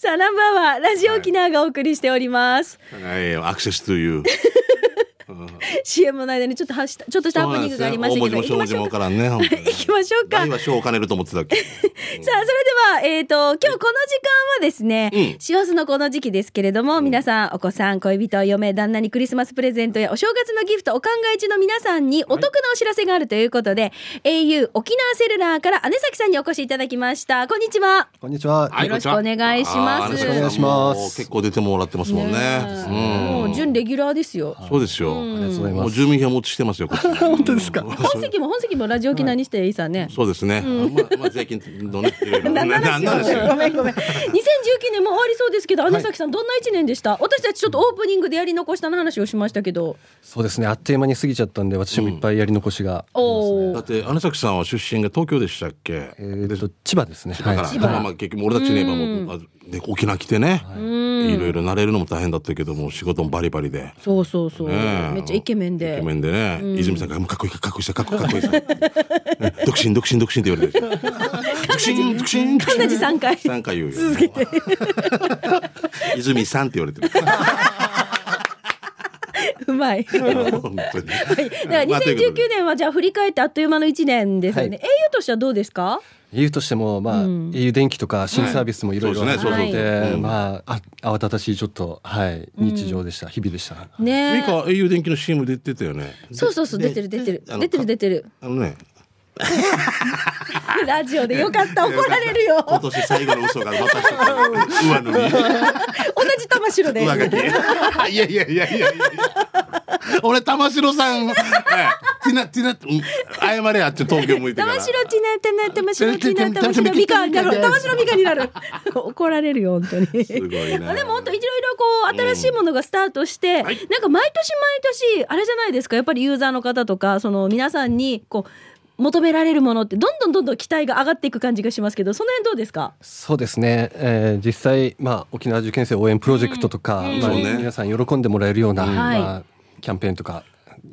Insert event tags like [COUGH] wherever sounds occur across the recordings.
さあ、ナンバーはラジオ沖縄がお送りしております。はい、アクセスという。[LAUGHS] CM の間にちょっとはしちょっとしたハプニングがありましたけど、大文字も小文字もわか [LAUGHS] 行きましょうか。何は賞を兼ねると思ってたっけ？さあ、それでは、えっ、と、今日この時間はですね、うん師走のこの時期ですけれども、皆さん、お子さん、恋人、嫁、旦那にクリスマスプレゼントやお正月のギフト、お考え中の皆さんにお得なお知らせがあるということで、au 沖縄セルラーから姉崎さんにお越しいただきました。こんにちは。こんにちは。はいよろしくお願いしますよろしくお願いします結構出てもらってますもんね。もう、準レギュラーですよ。そうですよ。ありがとうございます。もう住民票持ちしてますよ。[LAUGHS] 本当ですか。本籍も本籍もラジオ沖縄にしていいさね。そうですね。まあ、まあ、税金のね。[LAUGHS] なんなんですよ。ごめんごめん。2019年も終わりそうですけど、姉崎さんどんな一年でした？私たちちょっとオープニングでやり残したの話をしましたけど。そうですね。あっという間に過ぎちゃったんで、私もいっぱいやり残しが。だって、姉崎さんは出身が東京でしたっけ？えーと、千葉ですね。だから、はい。まあまあ、結局俺たちね、今もう、あね、沖縄来てね。いろいろ慣れるのも大変だったけども、仕事もバリバリで。そうそうそう。めっちゃイケメンイケで。メンでね、泉さんがもうかっこいいかっこいいさかっこいいかっこいい独身独身独身って言われて [LAUGHS] [LAUGHS] る独身独身独身同じ3回。三回言うよ。[LAUGHS] 泉さんって言われてる。[LAUGHS] うまい。本当に。だからまあとい。うこと2019で年はじゃあ振り返ってあっという間の1年ですよね。はい。au としてはどうですか？au としても、まあ、au 電気とか新サービスもいろいろあって、そうですねそうそうそうまあ、あ慌ただしいちょっと、はい、日常でした。日々でした。ねミカ au 電気の CM 出てたよね。そうそうそう、出てる出てる。出てる出てる。あのね [LAUGHS] ラジオでよかった、怒られるよ。今年最後の嘘がまた上塗り [LAUGHS] 同じ玉城です。上書き [LAUGHS] いやいやいやいやいや俺玉城さん、ええティナティナうん謝れやって東京向いてから玉城ちなてな玉城ちな玉城みかんになる玉城みかんになる怒られるよ本当にすごいなでも本当いろいろこう新しいものがスタートして、なんか毎年毎年あれじゃないですかやっぱりユーザーの方とかその皆さんにこう求められるものってどんどんどんどん期待が上がっていく感じがしますけどその辺どうですか？そうですね、えー実際、まあ、沖縄受験生応援プロジェクトとか、まあそうね。皆さん喜んでもらえるような、はい。まあ、キャンペーンとか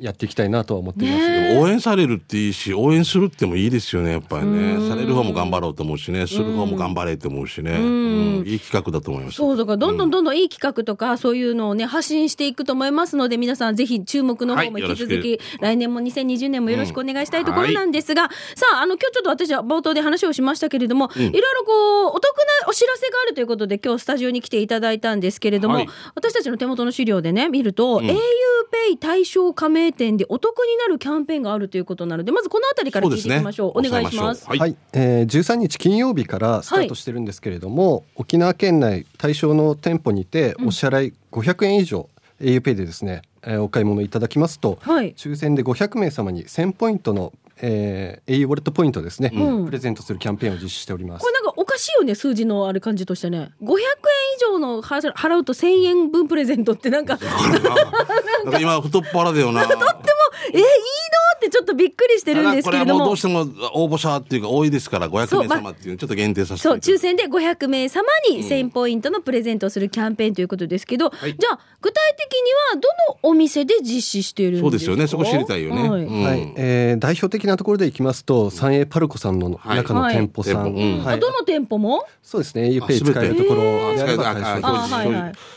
やっていきたいなとは思っています、ね応援されるっていいし応援するってもいいですよねやっぱりね。される方も頑張ろうと思うしねする方も頑張れと思うしね、うん。いい企画だと思います。そうだからどんどんどんどんいい企画とかそういうのをね発信していくと思いますので皆さんぜひ注目の方もはい引き続き、よ来年も2020年もよろしくお願いしたいところなんですが、さああの今日ちょっと私は冒頭で話をしましたけれども、いろいろこうお得なお知らせがあるということで今日スタジオに来ていただいたんですけれども、はい。私たちの手元の資料でね見ると、auPay 対象加盟店でお得になるキャンペーンがあるということなのでまずこのあたりから聞いていきましょう。お願いします。はい、はい、えー、13日金曜日からスタートしてるんですけれども、沖縄県内対象の店舗にてお支払い500円以上 auPay でですね、えーお買い物いただきますと、はい。抽選で500名様に1000ポイントの、えー、au ウォレットポイントですね、うん。プレゼントするキャンペーンを実施しております。これ。なんかおかしいよね数字のある感じとしてね。500円以上の払払うと1000円分プレゼントってなんか。なんか今太っ腹だよな [LAUGHS] えいいの？ってちょっとびっくりしてるんですけれども。はもうどうしても応募者っていうか多いですから500名様っていうのちょっと限定させてそういただいて。抽選で500名様に1000ポイントのプレゼントをするキャンペーンということですけど、い。じゃあ具体的にはどのお店で実施しているんですか？そうですよね。そこ知りたいよね、はい。うん。はい、えー代表的なところでいきますと、三栄パルコさんの中の店舗さん、はい。店舗うん。はい。あどの店舗も？そうですね、auPay 使えるところで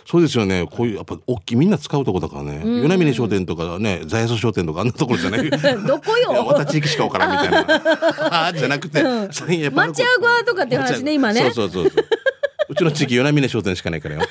そうですよねこういうやっぱ大きいみんな使うとこだからね。与那嶺商店とかねザヤソ商店とかあんなところじゃない。[LAUGHS] どこよ？いやまた地域しか分からんみたいな。じゃなくて三栄パルコ町屋側とかっていう話ね今ね。そうそうそう。そううちの地域与那嶺商店しかないからよ。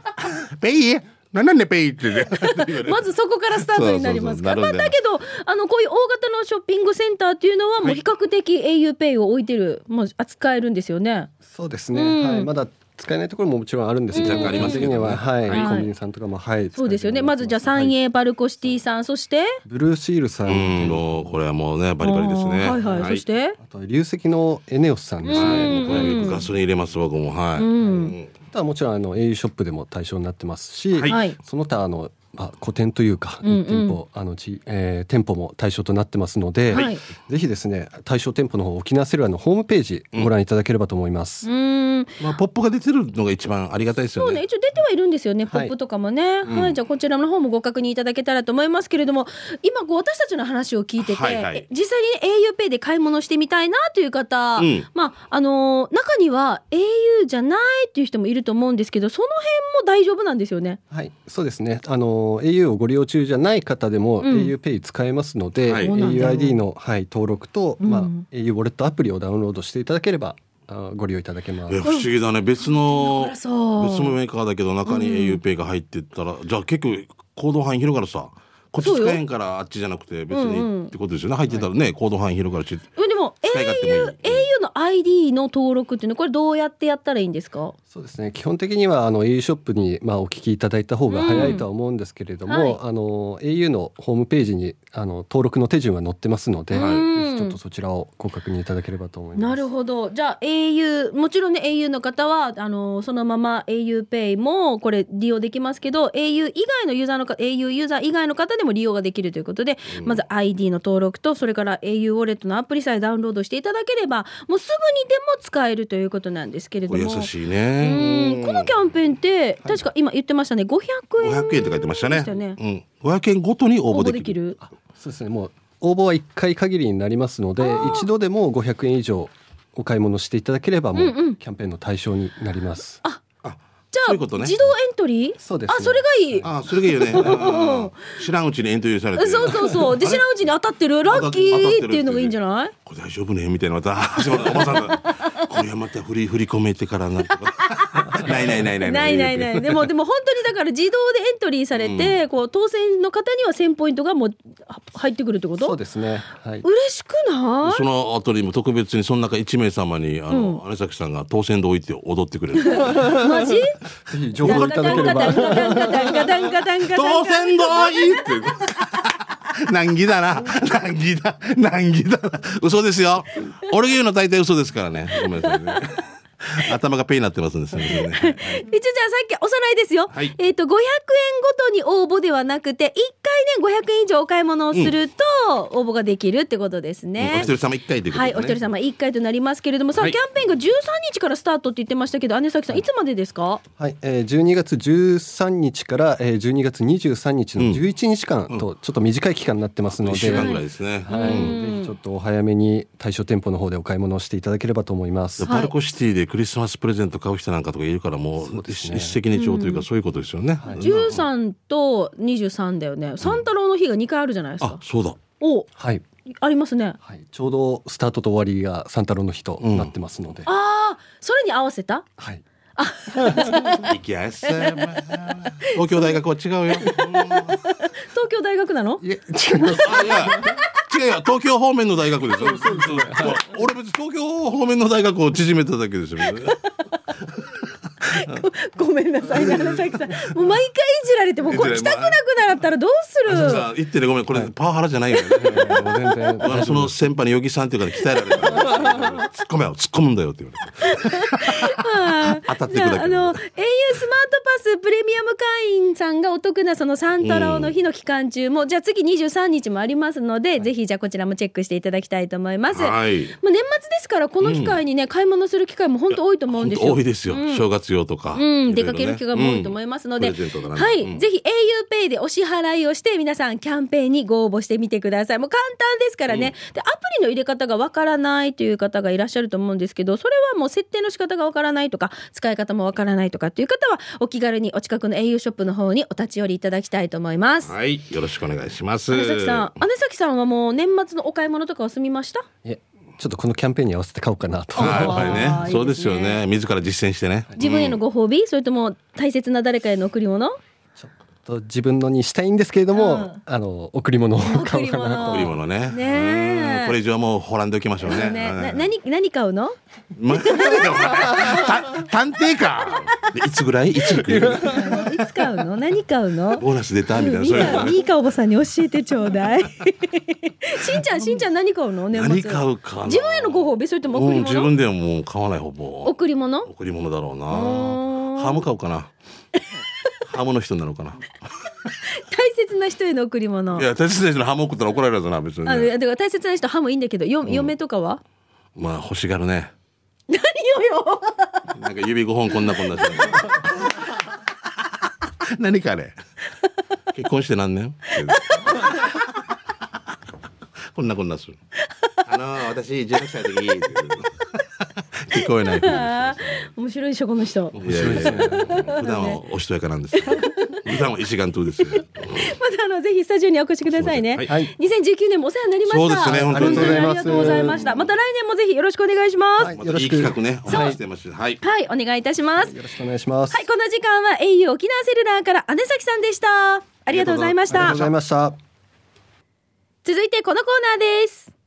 [LAUGHS] ペイ？なんなんでペイってね。[LAUGHS] まずそこからスタートになりますか。ら。だけど、あの、こういう大型のショッピングセンターっていうのは、もう比較的 auPay を置いてる、もう扱えるんですよね。そうですね、うん。はい、まだ使えないところももちろんあるんですけど、若干ありますけどね。は、はい、はい。コンビニさんとかも、はい、そうですよね。まずじゃあ、三はい栄バルコシティさん、そして、ブルーシールさん、うん。もうこれはもうねバリバリですね。はいはい。そして、あと流石のエネオスさんですね、ガソリン入れます僕も。はい、ん。うん。あとはもちろんあの au ショップでも対象になってますし。その他あのまあ、古典というか、うんうん。店舗あのち、えー店舗も対象となってますので、はい。ぜひですね対象店舗の方沖縄セルラーのホームページご覧いただければと思います。うーん。まあ、ポップが出てるのが一番ありがたいですそうねよね。一応出てはいるんですよね、ポはいップとかもね、はい。じゃあこちらの方もご確認いただけたらと思いますけれども今こう私たちの話を聞いてて、はいはい。え実際にね auPay で買い物してみたいなという方、うん。まああのー中には au じゃないっていう人もいると思うんですけどその辺も大丈夫なんですよね。はい、そうですね。あの au をご利用中じゃない方でも、うん auPay 使えますので、はい auID のはい登録と、まあうん au ウォレットアプリをダウンロードしていただければあご利用いただけますえ。不思議だね。別の別のメーカーだけど中に auPay が入ってったら、じゃあ結構行動範囲広がるさ。こっち使えんからあっちじゃなくて別うんうんにってことですよね。入ってたらね、行動範囲広がるし。も au, au の ID の登録っていうのはこれどうやってやったらいいんですか？そうですね。基本的にはあの au ショップにまあお聞きいただいた方が早いとは思うんですけれども、うんはい。あの au のホームページにあの登録の手順は載ってますので、はい。ちょっとそちらをご確認いただければと思います。なるほど。じゃあ au もちろんね au の方はあのそのまま auPay もこれ利用できますけど au 以外のユーザーのか au ユーザー以外の方でも利用ができるということで、まず ID の登録とそれから au ウォレットのアプリさえダウンロードしていただければもうすぐにでも使えるということなんですけれども優しいうんね。このキャンペーンって確か今言ってましたね500円500円って書いてましたね。うん。500円ごとに応応募できる。募できるそうですね。もう応募は1回限りになりますので、一度でも500円以上お買い物していただければもうんうんうキャンペーンの対象になります。あ、じゃあそういうことね。自動エントリー？そうですねあそれがいい。あ、それがいいよね。[LAUGHS] うん。知らんうちにエントリーされて。そうそうそう。で、知らんうちに当たってる、ラッキーっていうのがいいんじゃない？これ大丈夫ね？みたいなまた始まる。おばさんがこれはまた振り振り込めてからなんとかないないないない。ないないない。でも、でも本当にだから自動でエントリーされて、こう、当選の方には1000ポイントがもうは入ってくるってこと？そうですね。はい。嬉しくない？その後にも特別にその中1名様にあの、姉崎さんが当選で置いて踊ってくれる。[LAUGHS] マジ？ぜひ情報いただければ。当選どいって。難儀だな。難儀だ。難儀だな。嘘ですよ。俺が言うの大体嘘ですからね。ごめんなさいね [LAUGHS] 頭がペイになってますんですね。[LAUGHS] 一応じゃあさっきおさらいですよ。はいえっ、と500円ごとに応募ではなくて1回ね500円以上お買い物をすると応募ができるってことですね。お一人様一回ということはい、ですね。お一人様1回となりますけれどもさあ、はいキャンペーンが13日からスタートって言ってましたけど姉崎さんいつまでですか、はい、えー、12月13日から、えー、12月23日の11日間とちょっと短い期間になってますので、一週間ぐらいですね。はい、ぜひちょっとお早めに対象店舗の方でお買い物をしていただければと思います。パルコシティでクリスマスプレゼント買う人なんかとかいるからもう一一石二鳥というかそういうことですよね。13と23だよね。三太郎の日が2回あるじゃないですか、あそうだ。おはい、ありますね。はい、ちょうどスタートと終わりが三太郎の日となってますので、ああそれに合わせた？はい、行きやすい。[LAUGHS] 東京大学は違うよ。うん。東京大学なの？いえ違います。[LAUGHS] あいや違うよ東京方面の大学ですよ。俺別に東京方面の大学を縮めただけですよ。[LAUGHS] ごめんなさいね花崎さんもう毎回いじられてもうこれ来たくなくなったらどうする？さあ言ってねごめんこれパワハラじゃないよね。もう全然あのその先輩のヨギさんっていうから鍛えられた。[LAUGHS] 突っ込めよ突っ込むんだよって言われて。当たっていくだけあの au スマートパスプレミアム会員さんがお得なその三太郎の日の期間中も、じゃあ次23日もありますので、ぜひじゃあこちらもチェックしていただきたいと思います。はい。もう年末ですからこの機会にね、買い物する機会も本当多いと思うん本ですよ。当多いですよ。正月用とか。うん、ね出かける機会も多いと思いますので、はい、うんぜひ auPay でお支払いをして皆さんキャンペーンにご応募してみてください。もう簡単ですからね。で、アプリの入れ方がわからないという方がいらっしゃると思うんですけど、それはもう設定の仕方がわからないとか、使い方もわからないとかっていう方は、お気軽にお近くの au ショップの方にお立ち寄りいただきたいと思います。はいよろしくお願いします。姉崎さん、姉崎さんはもう年末のお買い物とかは済みました？いえちょっとこのキャンペーンに合わせて買おうかなと。はいやっぱりねそうですよね自ら実践してね。自分へのご褒美、それとも大切な誰かへの贈り物？と自分のにしたいんですけれども、うんあの贈り物を買おうかなと。贈り物ね。ねこれ以上はもうほらんでおきましょうね。ね、うんな何何買うの？[LAUGHS] 探偵か。でいつぐらい？いつ行く？[LAUGHS] いつ買うの？何買うの？ボーナス出たみたいな。ミいミカおばさんに教えてちょうだい [LAUGHS] しんちゃんしんちゃん何買うの？年末何買うかな。自分へのご褒美それとも贈うんり物、自分ではもう買わないほぼ。贈り物？贈り物だろうな。ーハム買おうかな。ハムの人になろうかな？切な人への贈り物。いや大切な人のハム送ったら怒られるぞな別に、あのね、だから大切な人ハムいいんだけどよ、嫁とかは？まあ欲しがるね。[LAUGHS] 何よ。よなんか指5本こんなこんな [LAUGHS] 何かあれ。結婚して何年？[LAUGHS] こんなこんなする。あの私16歳の時聞こえない [LAUGHS] 面白いでしょこの人。いやいやいや普段はおしとやかなんです。普段は石岩島ですよ。[LAUGHS] またあのぜひスタジオにお越しくださいね、はい。はい。2019年もお世話になりました。そうですね本当に。本ありがとうございました。また来年もぜひよろしくお願いします。はい、はいよろしくいい企画ねお待ちしてます。はい。お願いいたします。よろしくお願いします。はいこの時間は au 沖縄セルラーから姉崎さんでした。ありがとうございました。ありがとうございました。続いてこのコーナーです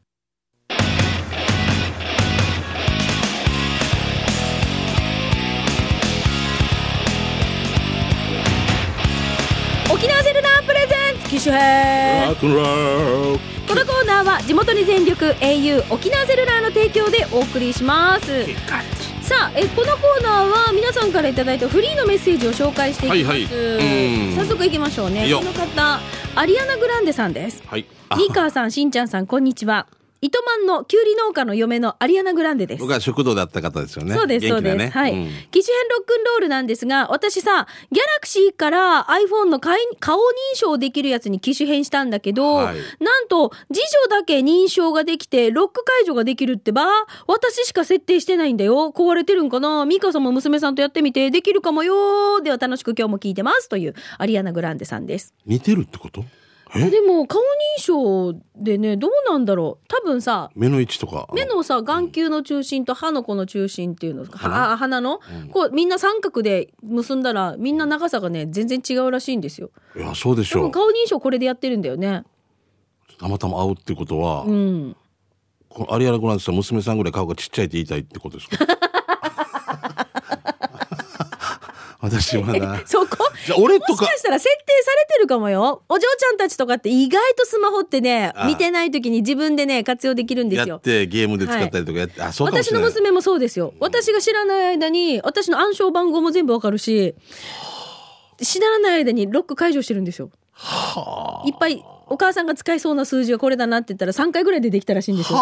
沖縄セルラープレゼンツ機種編。このコーナーは地元に全力 au 沖縄セルラーの提供でお送りします。さあえこのコーナーは皆さんからいただいたフリーのメッセージを紹介していきます、はいはい。うん。早速いきましょうね。よ。この方アリアナ・グランデさんです。はい。ミーカーさん、しんちゃんさん、こんにちは。糸満のキュウリ農家の嫁のアリアナ・グランデです。僕は食堂だった方ですよねそうです、そうです。はい。うん機種編ロックンロールなんですが、私さ、ギャラクシーから iPhone の顔顔認証できるやつに機種変したんだけど、はいなんと、次女だけ認証ができて、ロック解除ができるってば、私しか設定してないんだよ。壊れてるんかな？ミカさんも娘さんとやってみて、できるかもよでは楽しく今日も聞いてます。という、アリアナ・グランデさんです。似てるってこと？えでも、顔認証でね、どうなんだろう。多分さ、目の位置とか。目のさ眼球の中心と歯のこの中心っていうの鼻はあ鼻の、こうみんな三角で結んだらみんな長さがね全然違うらしいんですよ。いやそうでしょう。顔認証これでやってるんだよね。たまたま会うってことは、うん。このアリアナ・グランデさん娘さんぐらい顔がちっちゃいって言いたいってことですか？私まだ。[LAUGHS] そこ？じゃあ俺とか。もしかしたら設定されてるかもよ。お嬢ちゃんたちとかって意外とスマホってねああ。見てない時に自分でね活用できるんですよ。やってゲームで使ったりとかやって、あそう私の娘もそうですよ。私が知らない間に私の暗証番号も全部わかるし知らない間にロック解除してるんですよ。いっぱいお母さんが使いそうな数字がこれだなって言ったら3回ぐらいでできたらしいんですよ。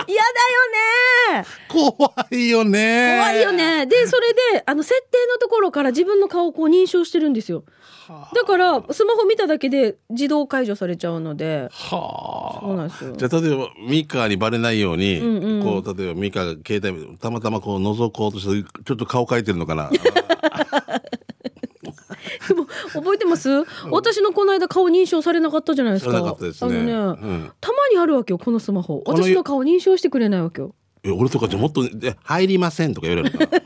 [LAUGHS] 嫌だよね。怖いよね。怖いよね。でそれであの設定のところから自分の顔をこう認証してるんですよ。だからスマホ見ただけで自動解除されちゃうので。はそうなんですよ。あじゃあ例えばミカにバレないように、うんうん。こう例えばミカが携帯たまたまこう覗こうとしてちょっと顔描いてるのかな？[LAUGHS] でも覚えてます？私のこの間顔認証されなかったじゃないですか。されなかったですね。あのね、うん。たまにあるわけよこのスマホ。私の顔認証してくれないわけよ。え俺とかじゃもっとで入りませんとか言われるから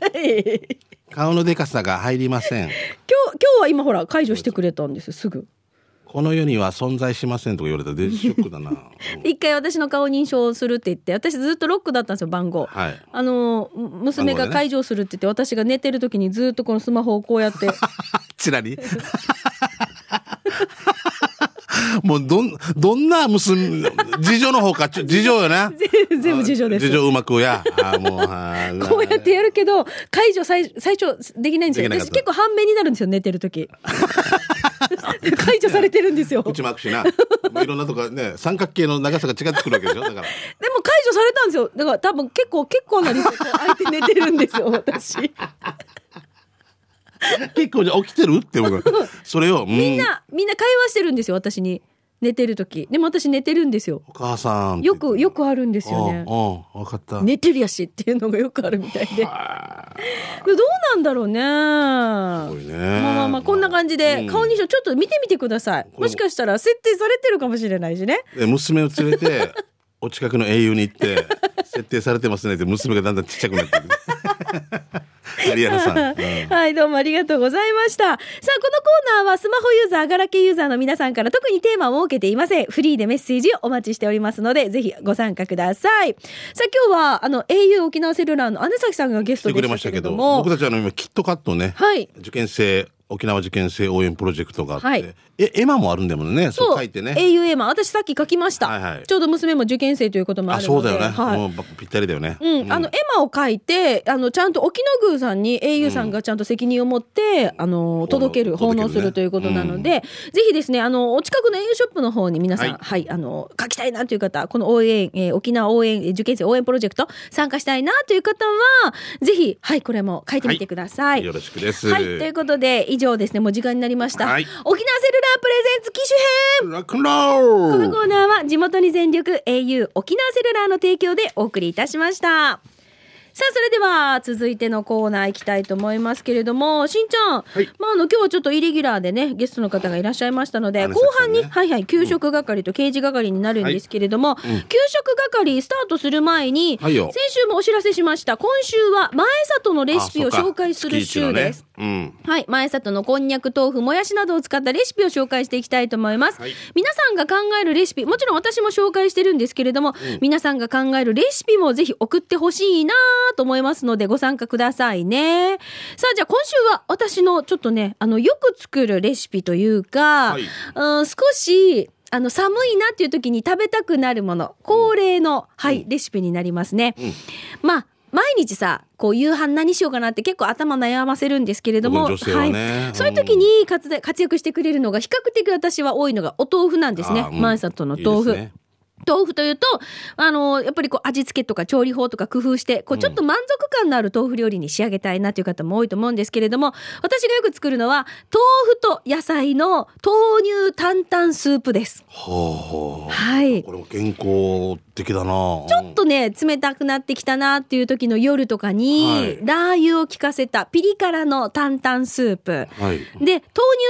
[LAUGHS] 顔のでかさが入りません。今日今日は今ほら解除してくれたんですよすぐ。この世には存在しませんとか言われたらデジショックだな、う [LAUGHS] ん一回私の顔認証するって言って私ずっとロックだったんですよ番号、はい。あの娘が解除するって言って私が寝てる時にずっとこのスマホをこうやって。ちらり [LAUGHS] もうどんどんな娘次女の方かちょ次女よな [LAUGHS] 全部事情です。次女うまくや。あもうあーこうやってやるけど解除最最初できないんですよ。私結構半目になるんですよ寝てる時。[LAUGHS] 解除されてるんですよ。でも口巻くしな。いろんなとこね三角形の長さが違ってくるわけでしょ？だから。解除されたんですよ。だから多分結構結構な率でこう相手寝てるんですよ私 [LAUGHS] 結構じゃあ起きてるって僕 [LAUGHS] それをみみんなみんな会話してるんですよ私に。寝てる時。でも私寝てるんですよ。お母さんよくよくあるんですよね。うんうん。分かった、寝てるやしっていうのがよくあるみたいで。[LAUGHS] どうなんだろうね。すごいね。まあまあまあこんな感じでうん。顔認証ちょっと見てみてください。もしかしたら設定されてるかもしれないしね。で娘を連れてお近くの英雄に行って [LAUGHS] 設定されてますねって娘がだんだんちっちゃくなってる [LAUGHS] さん、うんはい、どうもありがとうございました。さあ、このコーナーはスマホユーザー、ガラケーユーザーの皆さんから特にテーマを設けていません。フリーでメッセージをお待ちしておりますので、ぜひご参加ください。さあ、今日は、あの、au 沖縄セルラーの姉崎さんがゲストでしけましたたけども僕、たちあの今キットカットね、はい。受験生沖縄受験生応援プロジェクトがあって、はいえ、エマもあるんだもんね。そう。書いてね。au エマ私さっき書きました、はいはい。ちょうど娘も受験生ということもああ、るので。そうだよね。はい。もうぴったりだよね。うん、あのエマを書いてあのちゃんと沖野宮さんに au さんがちゃんと責任を持って、あの届ける奉奉納納するということなので、ぜひですねあのお近くの au ショップの方に皆さん、ははいいあの書きたいなという方この応援、えー沖縄応援えー受験生応援プロジェクト参加したいなという方はぜひはいこれも書いてみてください。よろしくです。はい、ということで以上ですね。もう時間になりました、はい。沖縄セルラープレゼンツ機種編ラックンロこのコーナーは地元に全力 au 沖縄セルラーの提供でお送りいたしました。さあ、それでは続いてのコーナー行きたいと思いますけれども、しんちゃん、はい。まあ、あの、今日はちょっとイレギュラーでね、ゲストの方がいらっしゃいましたので、後半に、ねはいはい、給食係と刑事係になるんですけれども、給食係スタートする前に、はいよ。先週もお知らせしました、今週は前里のレシピを紹介する週です。月一のね。はい。前里のこんにゃく、豆腐、もやしなどを使ったレシピを紹介していきたいと思います。はい。皆さんが考えるレシピ、もちろん私も紹介してるんですけれども、皆さんが考えるレシピもぜひ送ってほしいなと思いますので、ご参加くださいね。さあ、じゃあ今週は私のちょっとね、あの、よく作るレシピというか、はい。うん、少し、あの、寒いなっていう時に食べたくなるもの、恒例の、はい、レシピになりますね。まあ、毎日さ、こう夕飯何しようかなって結構頭悩ませるんですけれども、はね。い、そういう時に活躍してくれるのが比較的私は多いのがお豆腐なんですね。あ。ーうん。前里の豆腐。いい豆腐というと、あの、やっぱりこう味付けとか調理法とか工夫して、こうちょっと満足感のある豆腐料理に仕上げたいなという方も多いと思うんですけれども、私がよく作るのは、豆腐と野菜の豆乳担々スープです。はあ。はい。これも健康的だな。ちょっとね、冷たくなってきたなっていう時の夜とかに、はいラー油を効かせたピリ辛の担々スープ。はい。で、豆乳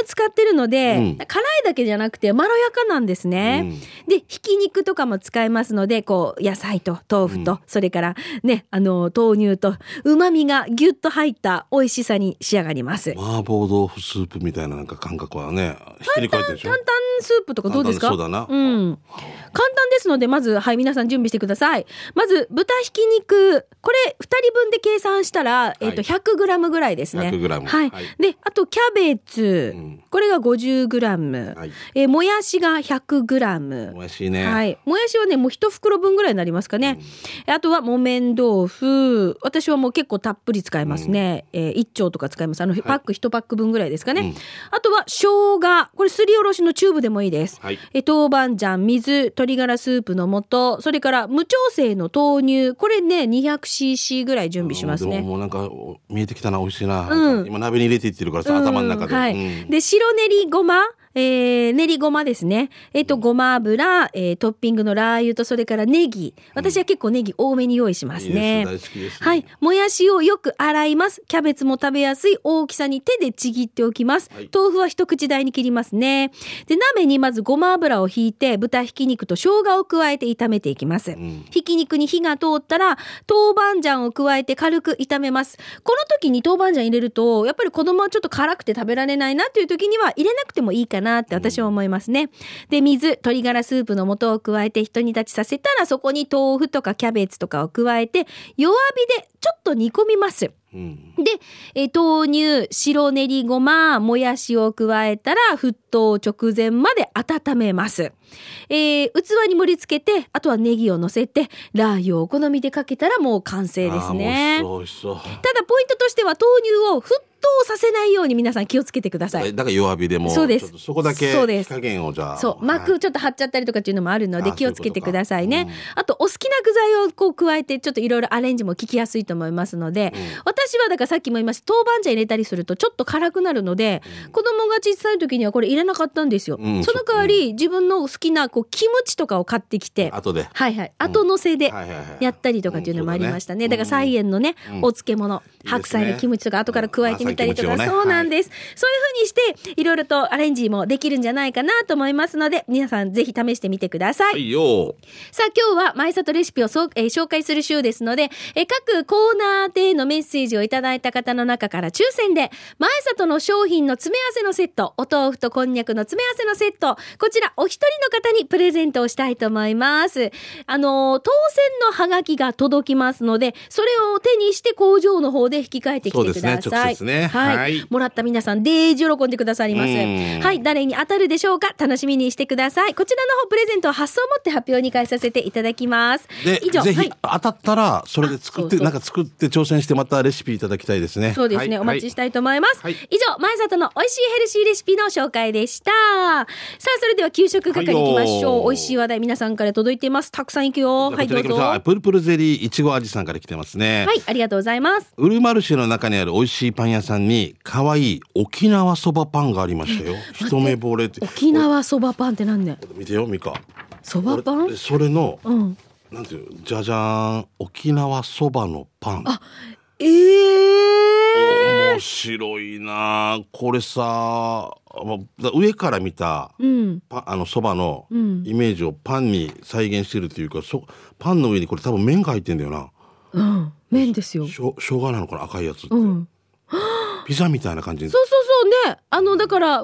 使ってるので、うん辛いだけじゃなくてまろやかなんですね。で、ひき肉とかも使えますので、こう、野菜と豆腐と、それからね、あの、豆乳と、旨味がギュッと入った美味しさに仕上がります。麻婆豆腐スープみたいななんか感覚はね、ひっくり返ってるでしょ？担。々スープとかどうですか？そうだなうん。簡単ですので、まず、はい、皆さん準備してください。まず、豚ひき肉。これ、2人分で計算したら、えっ、と、100グラムぐらいですね。100グラムはい。はいで、あと、キャベツ。んこれが50グラム。はいえーもやしが100グラム。美味しいね。はい。もやしはね、もう一袋分ぐらいになりますかね。あとは木綿豆腐。私はもう結構たっぷり使いますね。えー一丁とか使います。あの、パック一パック分ぐらいですかね。うんあとは生姜。これすりおろしのチューブでもいいです。はいえー豆板醤、水、鶏ガラスープの素、それから無調整の豆乳。これね、200cc ぐらい準備しますねでも。もうなんかお見えてきたな美味しいな。うん今鍋に入れていってるからさ、頭の中で。うんはい。うんで、白練りごま、えー、練りごまですね。えっ、と、ごま油、えー、トッピングのラー油と、それからネギ。私は結構ネギ多めに用意しますね。はい。もやしをよく洗います。キャベツも食べやすい大きさに手でちぎっておきます。はい豆腐は一口大に切りますね。で、鍋にまずごま油をひいて、豚ひき肉と生姜を加えて炒めていきます。んひき肉に火が通ったら、豆板醤を加えて軽く炒めます。この時に豆板醤入れると、やっぱり子供はちょっと辛くて食べられないなっていう時には入れなくてもいいかなって私は思いますね。で、水、鶏ガラスープの素を加えて一煮立ちさせたら、そこに豆腐とかキャベツとかを加えて、弱火でちょっと煮込みます。うん。で、えー豆乳、白練りごま、もやしを加えたら、沸騰直前まで温めます。えー器に盛り付けて、あとはネギを乗せて、ラー油をお好みでかけたらもう完成ですね。ただ、ポイントとしては、豆乳を沸騰させないように皆さん気をつけてください。だから弱火でもそうです。そこだけそうです。火加減をじゃあ。そう、はい。膜ちょっと張っちゃったりとかっていうのもあるのであ気をつけてくださいね。あと、お好きな具材をこう加えて、ちょっといろいろアレンジも聞きやすいと思いますので、私はだからさっきも言いました、豆板醤入れたりするとちょっと辛くなるので、子供が小さい時にはこれ入れなかったんですよ。うんその代わり、自分の好きなこうキムチとかを買ってきて、後で。はいはい、後乗せでやったりとかっていうのもありましたね。うんだから菜園のね、うん。お漬物、白菜のキムチとか後から加えてみたりとか、うんそうなんです。そういう風にして、いろいろとアレンジもできるんじゃないかなと思いますので、皆さんぜひ試してみてください。はいよさあ今日は前里レシピをそう、えー紹介する週ですので、えー各コーナーでのメッセージををいただいた方の中から抽選で、前里の商品の詰め合わせのセット、お豆腐とこんにゃくの詰め合わせのセット、こちらお一人の方にプレゼントをしたいと思います。あのー当選のハガキが届きますので、それを手にして工場の方で引き換えてきてください。そうですね直接ねはい。はいもらった皆さん、デージ喜んでくださります。うんはい。誰に当たるでしょうか？楽しみにしてください。こちらの方、プレゼントは発送をもって発表に返させていただきます。で以上、ぜひはい。当たったらそれで作ってあそうそうなんか作って挑戦してまたレシピいただきたいですねそうですね、はいお待ちしたいと思います。はい以上、前里の美味しいヘルシーレシピの紹介でした。さあ、それでは給食係行きましょう。美味しい話題皆さんから届いています。たくさん行くよ。はい、どうぞ。プルプルゼリーいちご味さんから来てますねい、ありがとうございます。ウルマルシェの中にある美味しいパン屋さんに可愛い沖縄そばパンがありましたよ。[LAUGHS] 一目惚れって。沖縄そばパンってなんね見てよミカ。そばパン？俺それのうん。なんていうじゃじゃーん沖縄そばのパン。ええ面白いな。あこれさまあ上から見たうん。パンあのそばのうん。イメージをパンに再現してるっていうかそパンの上にこれ多分麺が入ってんだよな。うん。麺ですよ。しょ生姜なのかな赤いやつって、うん。[LAUGHS] ピザみたいな感じ？にそうそうそうね。あの、だから、縁の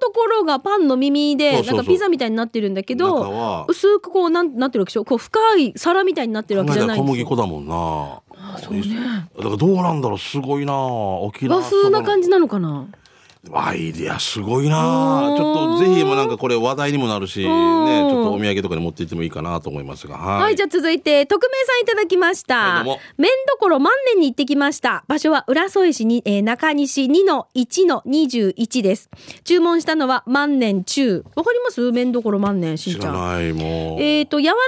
ところがパンの耳で、なんかピザみたいになってるんだけ中ど、は薄くこう、なん、なってるわけでしょこう、深い皿みたいになってるわけじゃない小。麦粉だもんな。そうね。だからどうなんだろう。すごいな沖縄和風な感じじなのかな？アイディアすごいなうんちょっとぜひもうなんかこれ話題にもなるしねちうんょっとお土産とかに持って行ってもいいかなと思いますがはい、はい、じゃあ続いて、匿名さんいただきました。はいどうも麺どころ万年に行ってきました。場所は浦添市に、えー中西2の1の21です。注文したのは万年中。わかります？麺どころ万年、しんちゃん。知らないもう、えっ、と、柔らか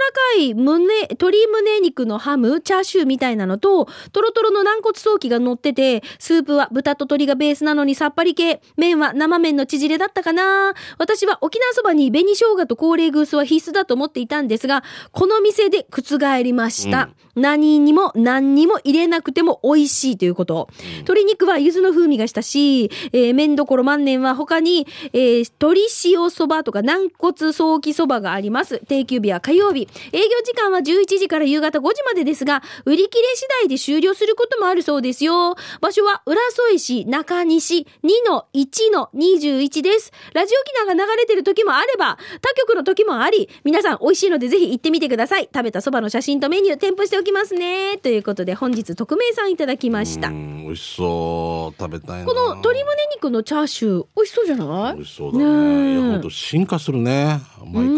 い胸、鶏胸肉のハム、チャーシューみたいなのと、トロトロの軟骨ソーキが乗ってて、スープは豚と鶏がベースなのにさっぱり系。麺は生麺の縮れだったかな私は沖縄そばに紅生姜と高麗グースは必須だと思っていたんですが、この店で覆りました。何にも何にも入れなくても美味しいということ。鶏肉は柚子の風味がしたし、えー麺どころ万年は他に、えー鶏塩そばとか軟骨ソーキそばがあります。定休日は火曜日。営業時間は11時から夕方5時までですが、売り切れ次第で終了することもあるそうですよ。場所は浦添市中西2の1の21です。ラジオ機能が流れてる時もあれば、他局の時もあり、皆さん美味しいのでぜひ行ってみてください。食べたそばの写真とメニュー添付しておきますね。ということで本日匿名さんいただきました。うん美味しそう食べたいなこの鶏胸肉のチャーシュー美味しそうじゃない？美味しそうだねねえいや本当進化するね毎回毎回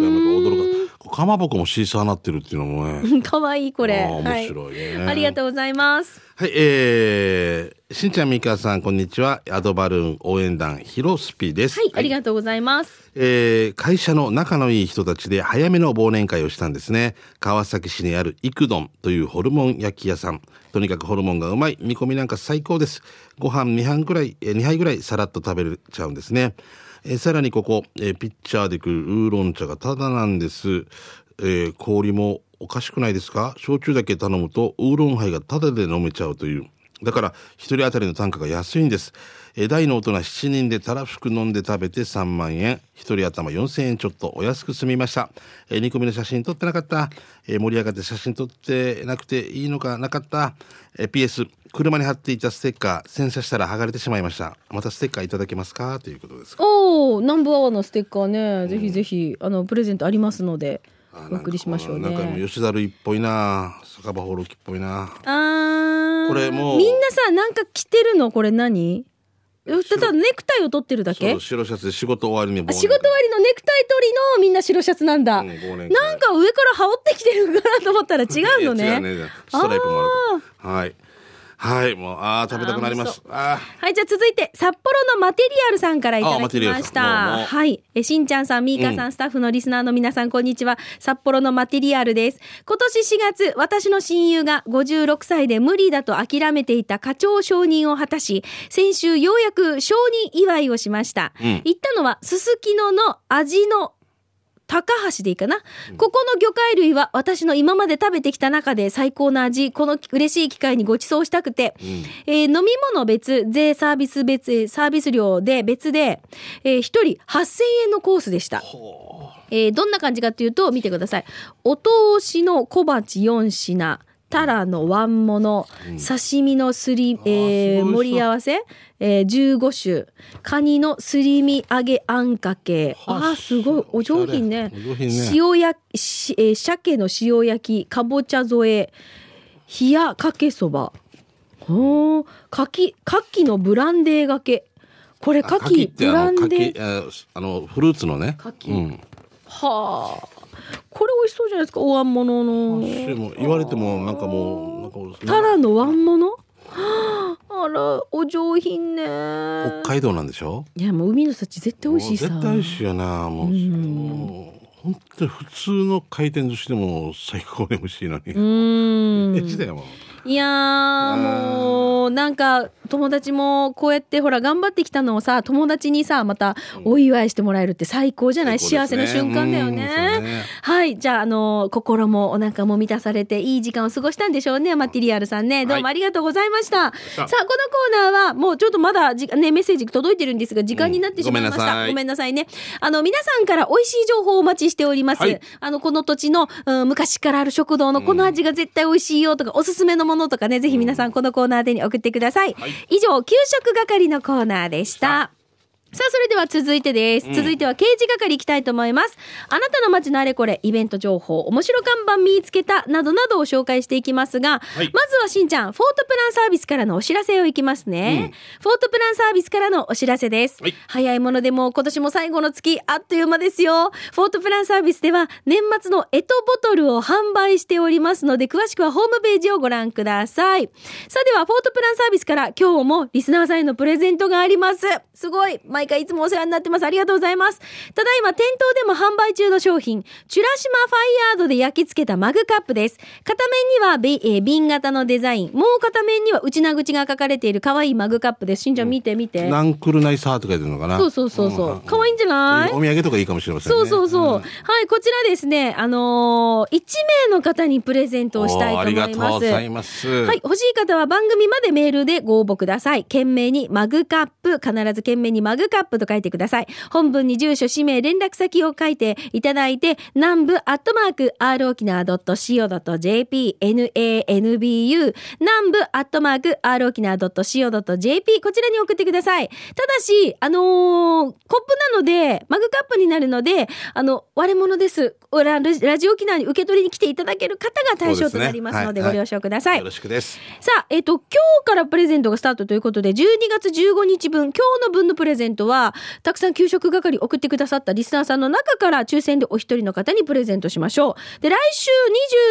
驚かかまぼこもシーサーなってるっていうのもね [LAUGHS] かわいいこれ。面白いねはありがとうございます。はい、えー、しんちゃんみかさんこんにちはアドバルーン応援団ヒロスピですはい、ありがとうございます。えー会社の仲のいい人たちで早めの忘年会をしたんですね。川崎市にあるイクドンというホルモン焼き屋さん。とにかくホルモンがうまい。煮込みなんか最高です。ご飯2杯ぐらい、えー2杯ぐらいさらっと食べれちゃうんですね。えーさらにここ、えーピッチャーで来るウーロン茶がタダなんです。えー氷もおかしくないですか？焼酎だけ頼むとウーロンハイがタダで飲めちゃうという。だから一人当たりの単価が安いんです。え大の大人7人でたらふく飲んで食べて3万円。一人頭4000円ちょっとお安く済みました。えー煮込みの写真撮ってなかった。え盛り上がって写真撮ってなくていいのかなかった。え PS、車に貼っていたステッカー、洗車したら剥がれてしまいました。またステッカーいただけますか？ということです。おお、南部アワーのステッカーね、ぜひぜひ、あの、プレゼントありますので、お送りしましょうなんか。吉田類っぽいな酒場放浪記っぽいな。あー。これもうみんなさ、なんか着てるの？これ何？えただネクタイを取ってるだけ？白シャツで仕事終わりに仕事終わりのネクタイ取りのみんな白シャツなんだ。うんなんか上から羽織ってきてるかなと思ったら違うのね。うねストライプもあるはいはいもうあー食べたくなりますあはい、じゃあ続いて、札幌のマテリアルさんからいただきました。もはい。え、しんちゃんさん、みーかさん、スタッフのリスナーの皆さん、こんにちは。札幌のマテリアルです。今年4月、私の親友が56歳で無理だと諦めていた課長承認を果たし、先週ようやく承認祝いをしました。うん行ったのは、すすきのの味の高橋でいいかな、ここの魚介類は私の今まで食べてきた中で最高の味、この嬉しい機会にご馳走したくて、えー飲み物別、税サービス別、えーサービス料で別で、えー、1人8000円のコースでした。えーどんな感じかっていうと、見てください。お通しの小鉢4品、タラのワンモノ、刺身のすり、えー、盛り合わせ、えー、15種、カニのすり身揚げあんかけ。あーすごい、お上品ね。品ね塩焼き、しえー鮭の塩焼き、かぼちゃ添え、冷やかけそば。ほー、かき、かきのブランデーがけ。これ、あかき、ブランデー。あのフルーツのね柿うんはあ。これ美味しそうじゃないですか、お椀物の。言われてもなんかもうなんかタラの椀物？は [GASPS] ああら、お上品ね。北海道なんでしょ？いや、もう海の幸絶対美味しいさ。絶対美味しいよなもうもう本当に普通の回転寿司でも最高に美味しいのにうーん。[LAUGHS] エッチだよもういやーもうなんか友達もこうやってほら頑張ってきたのをさ友達にさまたお祝いしてもらえるって最高じゃない、幸せ最高ですね。な瞬間だようんねね。はい。じゃああの心もお腹も満たされていい時間を過ごしたんでしょうね。マテリアルさんね。どうもありがとうございました、さあこのコーナーはもうちょっとまだじ、ね、メッセージ届いてるんですが時間になってしまいました、うん。ごめんなさい。ごめんなさいね。あの皆さんから美味しい情報をお待ちしております、はい。あのこの土地の、うん昔からある食堂のこの味が絶対美味しいよとか、おすすめのものとかねぜひ皆さんこのコーナーでに送ってください、以上給食係のコーナーでしたさあ、それでは続いてです。続いては刑事係行きたいと思います。あなたの街のあれこれ、イベント情報、面白看板見つけた、などなどを紹介していきますが、いまずはしんちゃん、フォートプランサービスからのお知らせをいきますね。フォートプランサービスからのお知らせです。はい早いものでも今年も最後の月、あっという間ですよ。フォートプランサービスでは、年末のエトボトルを販売しておりますので、詳しくはホームページをご覧ください。さあでは、フォートプランサービスから今日もリスナーさんへのプレゼントがあります。すごい。毎回いつもお世話になってます。ありがとうございます。ただいま店頭でも販売中の商品、チュラシマファイヤードで焼き付けたマグカップです。片面にはび、えー瓶型のデザイン、もう片面には内な口が書かれている可愛いマグカップです。しんちゃん見て見て。ナンクルナイサーとか言ってるのかなそうそうそうそう。可愛いんじゃない？お土産とかいいかもしれませんねそうそうそう。んはい、こちらですね、あのー、1名の方にプレゼントをしたいと思います。ありがとうございますはい、欲しい方は番組までメールでご応募ください。懸命にマグカップ、必ず懸命にマグカップと書いてください。本文に住所、氏名、連絡先を書いていただいて、南部アットマーク、r 沖縄 .co.jp、nanbu、南部アットマーク、r 沖縄 .co.jp、こちらに送ってください。ただし、あのーコップなので、マグカップになるので、あの、割れ物です。ララジオ沖縄に受け取りに来ていただける方が対象となりますので、ご了承ください。よろしくですさあ、えっ、と、今日からプレゼントがスタートということで、12月15日分、今日の分のプレゼントは、たくさん給食係送ってくださったリスナーさんの中から抽選でお一人の方にプレゼントしましょう。で、来週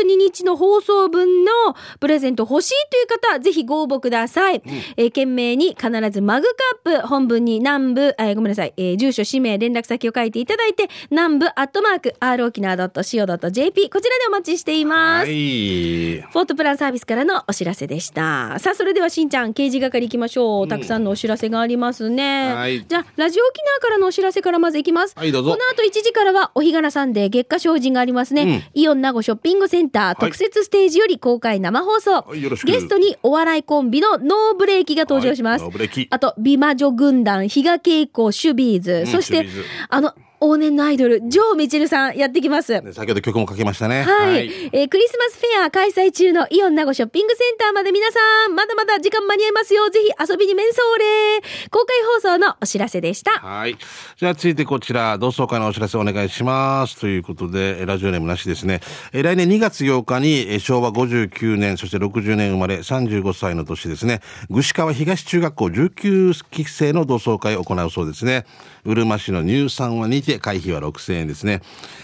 22日の放送分のプレゼント欲しいという方、ぜひご応募ください。えー懸命に必ずマグカップ、本文に南部、えーごめんなさい、えー住所、氏名、連絡先を書いていただいて、南部アットマーク、r 沖縄 .co.jp、こちらでお待ちしています。はいフォートプランサービスからのお知らせでした。さあ、それではしんちゃん、刑事係行きましょう。たくさんのお知らせがありますね。はいじゃあ、ラジオ沖縄からのお知らせからまず行きます。はいどうぞこの後1時からは、お日柄さんで月下精進がありますね。イオン名護ショッピングセンター、特設ステージより公開生放送。はいゲストにお笑いコンビのノーブレーキが登場します。はいノーブレーキあと、美魔女軍団、比嘉恵子、シュビーズ、んそしてあの、往年のアイドル、ジョー・ミチルさんやってきます。ね先ほど曲もかけましたねはい、えークリスマスフェア開催中のイオン名護ショッピングセンターまで皆さん、まだまだ時間間に合いますよ。ぜひ遊びに面相礼。公開放送のお知らせでした。はい。じゃあ、続いてこちら、同窓会のお知らせお願いします。ということで、えラジオネームなしですね。え来年2月8日に、え昭和59年、そして60年生まれ、35歳の年ですね。串川東中学校19期生の同窓会を行うそうですね。うるま市の入産はにて、会費は6000円ですね。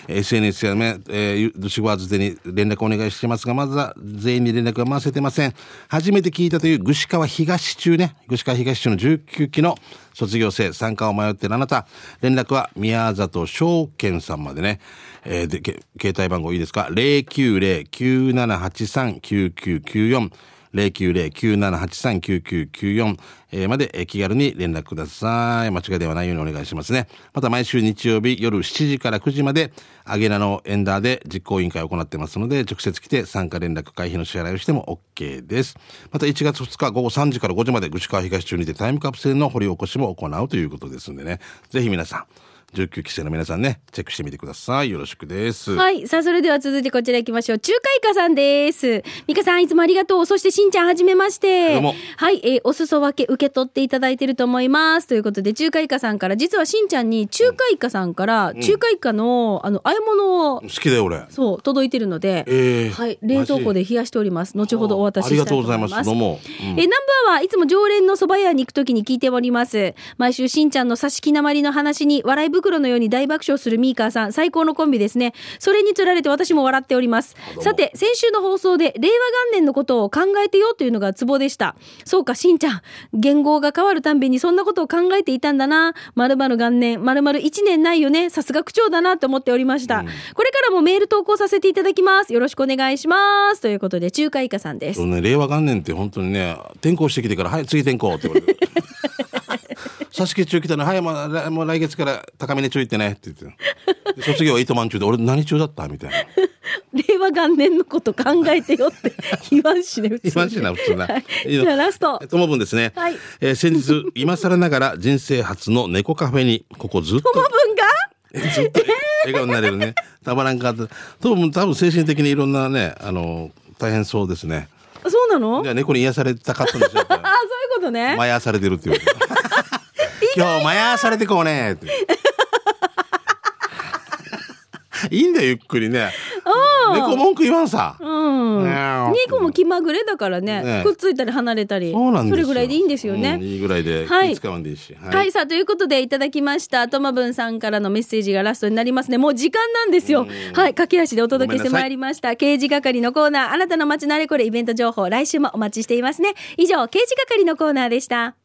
SNS やね、えー、ドシゴワズでに連絡お願いしてますが、まずは全員に連絡が回せてません。初めて聞いたという串川東中ね、串川東中の19期の卒業生、参加を迷っているあなた、連絡は宮里証券さんまでね、えーで、携帯番号いいですか ?090-9783-9994 090-9783-9994えーまでえー気軽に連絡ください。間違いではないようにお願いしますね。また毎週日曜日夜7時から9時まで、アゲナのエンダーで実行委員会を行ってますので、直接来て参加連絡会費の支払いをしても OK です。また1月2日午後3時から5時まで、串川東中にてタイムカプセルの掘り起こしも行うということですんでね。ぜひ皆さん、19期生の皆さんね、チェックしてみてください。よろしくです。はい。さあ、それでは続いてこちら行きましょう。中華イカさんです。ミカさん、いつもありがとう。そして、しんちゃん、はじめまして。どうもはい。えーお裾分け受け取っていただいてると思います。ということで、中華イカさんから、実はしんちゃんに中華イカさんから、中華イカの、あの、和え物を、好きだよ、俺。そう、届いてるので、えーはい。冷蔵庫で冷やしております。後ほどお渡ししたいと思います。ありがとうございますどうもうんえーナンバーはいつも常連の蕎麦屋に行くときに聞いております。毎週しんちゃんの差し木なまりの話に笑い袋のように大爆笑するミーカーさん、最高のコンビですね。それにつられて私も笑っております。さて、先週の放送で令和元年のことを考えてよというのがツボでした。そうか、しんちゃん。言語が変わるたんびにそんなことを考えていたんだな。〇〇元年、〇〇1年ないよね。さすが区長だなと思っておりました。これからもメール投稿させていただきます。よろしくお願いします。ということで、中華イカさんです。ね、令和元年って本当にね、転校してきてから、はい、次転校って言われる。[LAUGHS] 差し付け中来たの、はい、もう来もう来月から高めに中行ってねって言って。で卒業は糸満中で、俺何中だった？みたいな。[LAUGHS] 令和元年のこと考えてよって言わんしね、普 [LAUGHS] 言わんしな普通なじゃあラスト。ともぶんですね。はいえー先日、今更ながら人生初の猫カフェに、ここずっと。ともぶんがずっと笑顔になれるね。たまらんかった。多分、多分精神的にいろんなね、あの、大変そうですね。あそうなの？じゃあ猫に癒されたかったんですよ。[LAUGHS] あ、そういうことね。まやされてるっていう。今日まやされてこうねって。いいんだよ、ゆっくりね。猫文句言わんさ。うん。ね猫も気まぐれだからねねくっついたり離れたり。そうなんですよ。それぐらいでいいんですよね。うんいいぐらいではい気使わんでいいし。はい、さあ、ということでいただきました。ともぶんさんからのメッセージがラストになりますね。もう時間なんですよ。はい、駆け足でお届けしてまいりました。刑事係のコーナー、あなたの街のあれこれイベント情報、来週もお待ちしていますね。以上、刑事係のコーナーでした。